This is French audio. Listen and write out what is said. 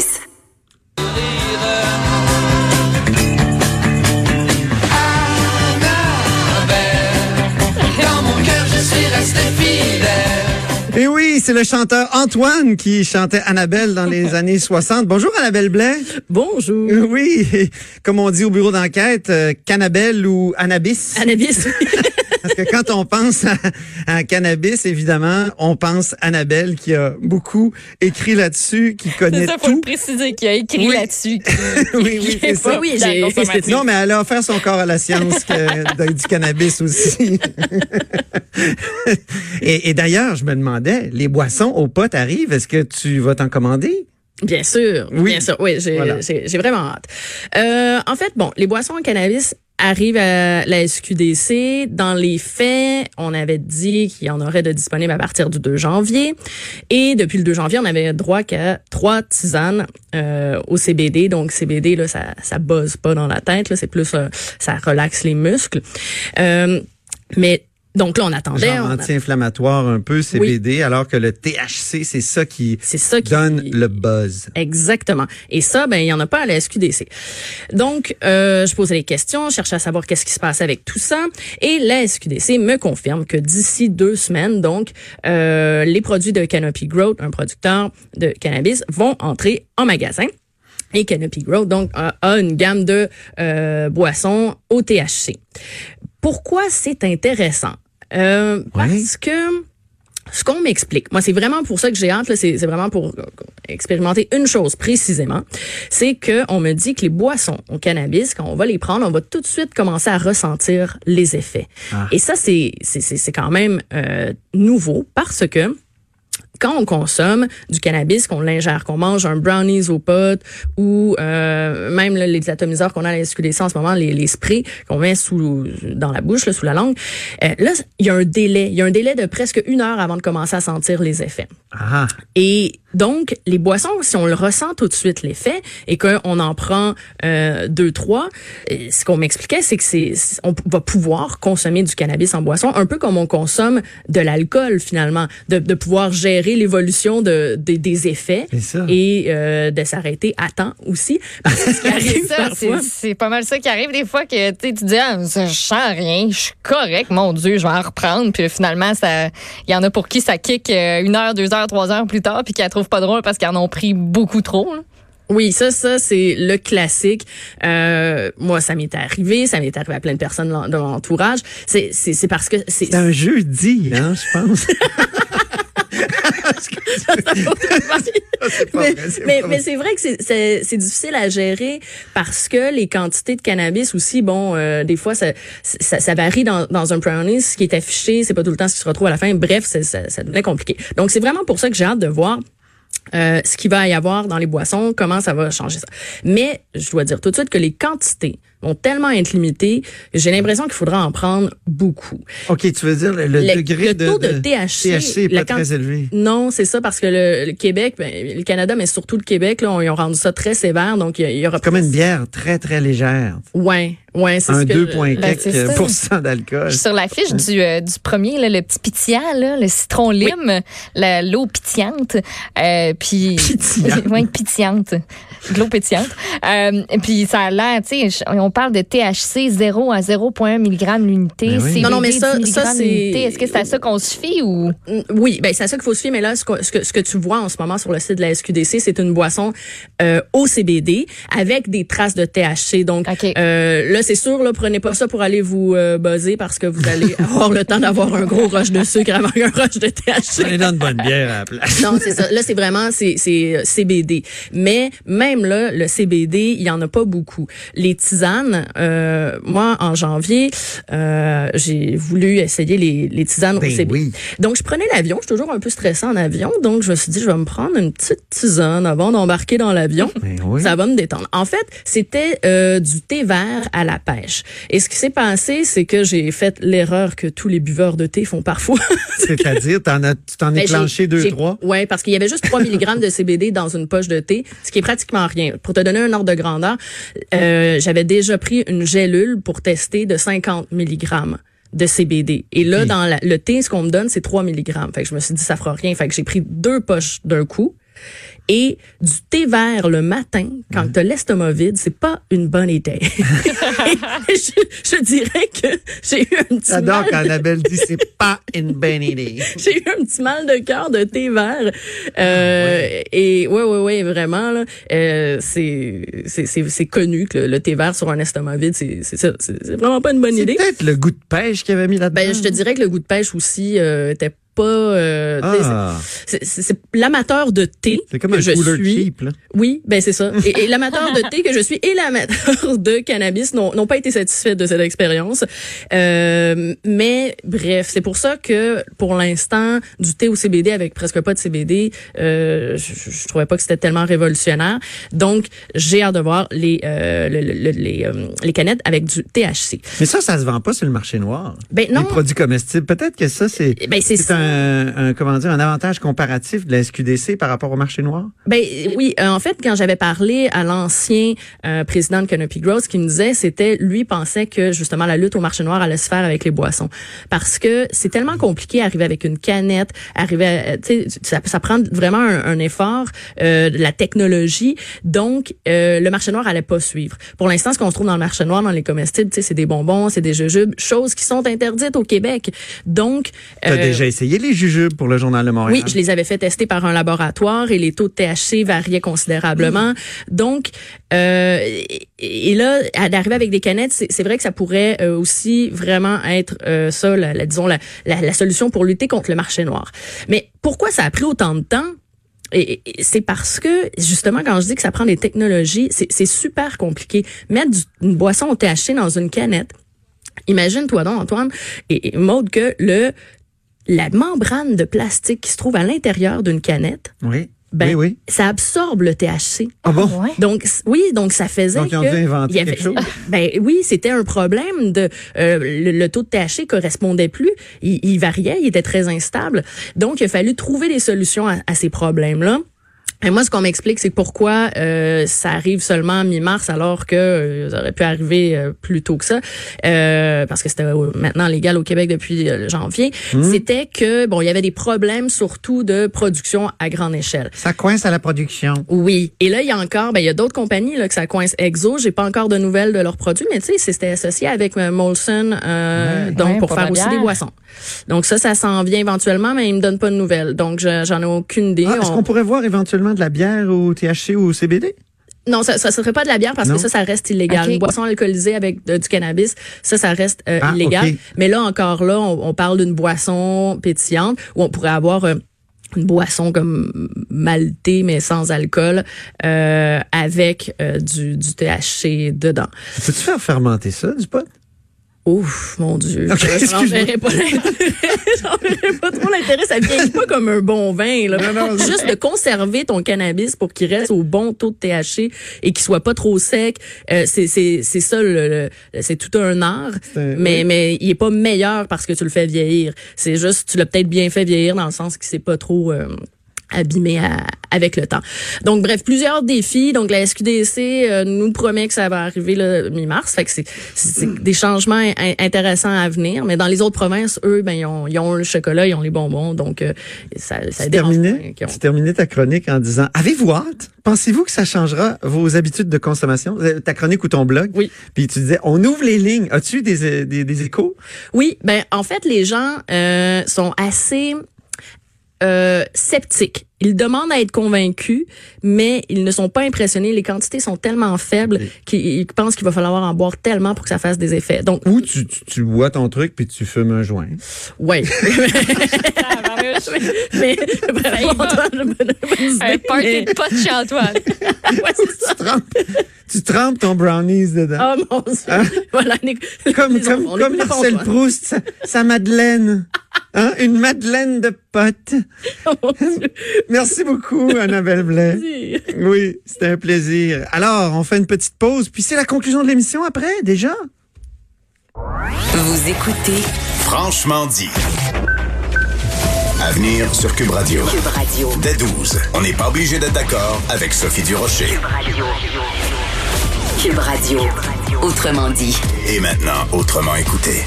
6. Et oui, c'est le chanteur Antoine qui chantait Annabelle dans les années 60. Bonjour Annabelle Blais. Bonjour. Oui, comme on dit au bureau d'enquête, euh, Cannabelle ou Annabis. Annabis. Parce que quand on pense à, à, cannabis, évidemment, on pense à Annabelle qui a beaucoup écrit là-dessus, qui connaît ça, tout. faut le préciser, qui a écrit Oui. là-dessus. oui, oui, c'est ça. Oui. Non, mais elle a offert son corps à la science que- du cannabis aussi. et et d'ailleurs, je me demandais, les boissons aux potes arrivent, est-ce que tu vas t'en commander? Bien sûr, Oui. bien sûr. Oui, j'ai Voilà. vraiment hâte. Euh, en fait, bon, les boissons en cannabis arrivent à la SQDC. Dans les faits, on avait dit qu'il y en aurait de disponibles à partir du 2 janvier. Et depuis le 2 janvier, on avait droit qu'à trois tisanes euh, au CBD. Donc, CBD, là, ça ça buzz pas dans la tête. là, C'est plus, euh, ça relaxe les muscles. Euh, mais donc là, on attendait. Genre on anti-inflammatoire un peu, CBD, alors que le THC, c'est ça qui C'est ça qui donne le buzz. Exactement. Et ça, ben il y en a pas à la SQDC. Donc, euh, je posais des questions, je cherchais à savoir qu'est-ce qui se passait avec tout ça, et la SQDC me confirme que d'ici deux semaines, donc, euh, les produits de Canopy Growth, un producteur de cannabis, vont entrer en magasin. Et Canopy Growth, donc, a, a une gamme de euh, boissons au THC. Pourquoi c'est intéressant? Euh, Parce que ce qu'on m'explique, moi c'est vraiment pour ça que j'ai hâte, c'est vraiment pour expérimenter une chose précisément, c'est que on me dit que les boissons au cannabis, quand on va les prendre, on va tout de suite commencer à ressentir les effets. Ah. Et ça c'est c'est quand même euh, nouveau parce que quand on consomme du cannabis, qu'on l'ingère, qu'on mange un brownies au pot ou euh, même là, les atomiseurs qu'on a à la SQDC en ce moment, les, les sprays qu'on met sous dans la bouche, là, sous la langue, euh, là, il y a un délai. Il y a un délai de presque une heure avant de commencer à sentir les effets. Ah, Et donc, les boissons, si on le ressent tout de suite l'effet et qu'on en prend euh, deux, trois, euh, ce qu'on m'expliquait, c'est que c'est c'est- on va pouvoir consommer du cannabis en boisson, un peu comme on consomme de l'alcool finalement, de, de pouvoir gérer l'évolution de, des- des effets et euh, de s'arrêter à temps aussi. C'est pas mal ça qui arrive des fois que tu tu dis ah, ça, je sens rien, je suis correct, mon Dieu, je vais en reprendre. Puis finalement, ça, il y en a pour qui ça kick euh, une heure, deux heures, trois heures plus tard, puis qui la trouvent pas drôle parce qu'ils en ont pris beaucoup trop. là. Oui, ça, ça, c'est le classique. Euh, moi, ça m'est arrivé, ça m'est arrivé à plein de personnes dans dans mon entourage. C'est, c'est, c'est parce que c'est, c'est un jeudi, hein, je pense. Mais, mais, c'est vrai que c'est- difficile à gérer parce que les quantités de cannabis aussi, bon, euh, des fois, ça, ça, ça varie dans, dans un brownie. Ce qui est affiché, c'est pas tout le temps ce qui se retrouve à la fin. Bref, c'est- ça, ça devenait compliqué. Donc, c'est vraiment pour ça que j'ai hâte de voir euh, ce qu'il va y avoir dans les boissons, comment ça va changer ça. Mais je dois dire tout de suite que les quantités vont tellement être limitées, j'ai l'impression qu'il faudra en prendre beaucoup. OK, tu veux dire le, degré le de, taux de THC, THC est pas très élevé. Non, c'est ça parce que le, le Québec, ben, le Canada, mais surtout le Québec, là, on, ils ont rendu ça très sévère, donc il y, a- il y aura Comme une bière très, très légère. Ouais, ouais, c'est Un ce que 2 points Ben, d'alcool. Je suis sur l'affiche du, euh, du premier, là, le petit pétillant, là, le citron lime, la- l'eau pétillante. Euh, puis, ouais, pétillante. De l'eau pétillante. Euh, puis ça a l'air, tu sais, on parle de THC 0 à 0,1 mg l'unité. Ben oui. Non, non, mais ça- 10 ça, c'est- l'unité. Est-ce que c'est à ça qu'on se fie ou? Mm, Oui, ben c'est à ça qu'il faut se fier. Mais là, ce que, ce que, ce que tu vois en ce moment sur le site de la SQDC, c'est une boisson euh, au CBD avec des traces de THC. Donc OK. euh, là, c'est sûr, là, prenez pas ça pour aller vous euh, buzzer parce que vous allez avoir le temps d'avoir un gros rush de sucre avant un rush de THC. Est dans une bonne bière à la place. Non, c'est ça. Là, c'est vraiment c'est c'est euh, CBD. Mais même là, le CBD, il y en a pas beaucoup. Les tisanes, euh, moi en janvier, euh, j'ai voulu essayer les, les tisanes Ben au CBD. oui. Donc je prenais l'avion. Je suis toujours un peu stressée en avion, donc je me suis dit je vais me prendre une petite tisane avant d'embarquer dans l'avion. Ben oui. Ça va me détendre. En fait, c'était euh, du thé vert à la pêche. Et ce qui s'est passé, c'est que j'ai fait l'erreur que tous les buveurs de thé font parfois. C'est-à-dire, t'en as, tu t'en Ben, es j'ai- clenché deux, trois? Ouais, parce qu'il y avait juste 3 mg de CBD dans une poche de thé, ce qui est pratiquement rien. Pour te donner un ordre de grandeur, euh, j'avais déjà pris une gélule pour tester de 50 mg de CBD. Et là, dans la- le thé, ce qu'on me donne, c'est 3 mg. Fait que je me suis dit, ça fera rien. Fait que j'ai pris deux poches d'un coup. Et du thé vert le matin, quand tu as l'estomac vide, c'est pas une bonne idée. je, je, dirais que j'ai eu un petit J'adore mal. quand Annabelle dit c'est pas une bonne idée. J'ai eu un petit mal de cœur de thé vert. Euh, Et ouais, ouais, ouais, vraiment, là, euh, c'est, c'est, c'est, c'est connu que le, le thé vert sur un estomac vide, c'est, c'est, c'est, c'est vraiment pas une bonne C'est idée. peut-être le goût de pêche qu'il avait mis là-dedans. Ben, je te dirais que le goût de pêche aussi euh, était pas. Euh, Ah, c'est, l'amateur de thé c'est comme que un je suis. cheap, là. Oui, ben c'est ça. Et, et l'amateur de thé que je suis et l'amateur de cannabis n'ont pas été satisfaits de cette expérience. Euh, mais bref, c'est pour ça que pour l'instant, du thé au CBD avec presque pas de CBD, euh, je, je trouvais pas que c'était tellement révolutionnaire. Donc, j'ai hâte de voir les euh, le- le- les, euh, les canettes avec du THC. Mais ça, ça se vend pas sur le marché noir. Ben non. Les produits comestibles. Peut-être que ça, c'est Ben c'est. Un, un, comment dire, un avantage comparatif de la SQDC par rapport au marché noir? Ben oui, euh, en fait, quand j'avais parlé à l'ancien euh, président de Canopy Growth, ce qu'il me disait, c'était lui pensait que justement la lutte au marché noir allait se faire avec les boissons, parce que c'est tellement compliqué arriver avec une canette, arriver, à- tu sais, ça, ça prend vraiment un, un effort, euh, de la technologie, donc euh, le marché noir allait pas suivre. Pour l'instant, ce qu'on se trouve dans le marché noir, dans les comestibles, tu sais, c'est des bonbons, c'est des jujubes, choses qui sont interdites au Québec. Donc, Tu as euh, déjà essayé les jujubes pour le Journal de Montréal? oui, je les avais fait tester par un laboratoire et les taux de THC variaient considérablement. Donc, euh, et, là, d'arriver avec des canettes, c'est vrai que ça pourrait euh, aussi vraiment être euh, ça, la, la- disons, la, la, la solution pour lutter contre le marché noir. Mais pourquoi ça a pris autant de temps? Et, et c'est parce que, justement, quand je dis que ça prend des technologies, c'est c'est super compliqué. Mettre du- une boisson au THC dans une canette, imagine-toi donc, Antoine, et, et Maude, que le la membrane de plastique qui se trouve à l'intérieur d'une canette, Oui. ben, oui, oui. ça absorbe le THC. Ah bon? Ouais? Donc oui, donc ça faisait Donc, ils ont que dû inventer il y avait- quelque chose. Ben oui, c'était un problème de euh, le, le taux de THC correspondait plus, il, il variait, il était très instable. Donc il a fallu trouver des solutions à, à ces problèmes-là. Et moi, ce qu'on m'explique, c'est pourquoi euh, ça arrive seulement mi-mars alors que euh, ça aurait pu arriver euh, plus tôt que ça, euh, parce que c'était euh, maintenant légal au Québec depuis euh, janvier. C'était que bon, il y avait des problèmes surtout de production à grande échelle. Ça coince à la production. Oui. Et là, il y a encore, ben, il y a d'autres compagnies là, que ça coince. Exo, j'ai pas encore de nouvelles de leurs produits, mais tu sais, c'était associé avec Molson, euh, Ouais. donc Ouais, pour, pour faire aussi des boissons. Donc ça, ça s'en vient éventuellement, mais ils me donnent pas de nouvelles. Donc je- j'en ai aucune idée. Ah, Est-ce On- qu'on pourrait voir éventuellement de la bière au THC ou au CBD? Non, ça, ça serait pas de la bière parce Non. que ça, ça reste illégal. Une boisson alcoolisée avec de- du cannabis, ça, ça reste euh, Ah, illégal. Mais là, encore là, on, on parle d'une boisson pétillante où on pourrait avoir euh, une boisson comme maltée mais sans alcool euh, avec euh, du, du THC dedans. Peux-tu faire fermenter ça, du pot? Ouf, mon Dieu. Ok, J'en pas l'intérêt. Pas trop l'intérêt. Ça vieillit pas comme un bon vin. Là. Non, non, Juste de conserver ton cannabis pour qu'il reste au bon taux de THC et qu'il soit pas trop sec. Euh, c'est ça le, le- c'est tout un art. Un- Mais oui. mais il est pas meilleur parce que tu le fais vieillir. C'est juste tu l'as peut-être bien fait vieillir dans le sens qu'il s'est pas trop euh, abîmé à- avec le temps. Donc bref, plusieurs défis. Donc la SQDC euh, nous promet que ça va arriver le mi-mars. Fait que c'est des changements in- intéressants à venir. Mais dans les autres provinces, eux, ben ils ont, ils ont le chocolat, ils ont les bonbons. Donc euh, ça, ça Tu qu'ils ont- tu terminais ta chronique en disant Avez-vous hâte? Pensez-vous que ça changera vos habitudes de consommation? Euh, Ta chronique ou ton blog? Oui. Puis tu disais On ouvre les lignes. As-tu des, euh, des, des échos? Oui, ben en fait, les gens euh, sont assez euh, sceptiques. Ils demandent à être convaincus, mais ils ne sont pas impressionnés. Les quantités sont tellement faibles qu'ils ils pensent qu'il va falloir en boire tellement pour que ça fasse des effets. Donc, Ou tu, tu, tu bois ton truc puis tu fumes un joint. ouais. mais Un party de pot chez Antoine. Ouais, tu, trempes, tu trempes ton brownies dedans. Oh mon Dieu. Voilà, les- comme comme, enfants, comme enfants, Marcel Antoine. Proust, sa, sa Madeleine. Hein? Une Madeleine de potes. Oh mon Dieu. Merci beaucoup, Annabelle Blais. Oui, c'était un plaisir. Alors, on fait une petite pause, puis c'est la conclusion de l'émission après, déjà? Vous écoutez Franchement dit. À venir sur Cube Radio. Cube Radio. Dès 12, on n'est pas obligé d'être d'accord avec Sophie Durocher. Cube Radio. Cube Radio. Autrement dit. Et maintenant, autrement écouté.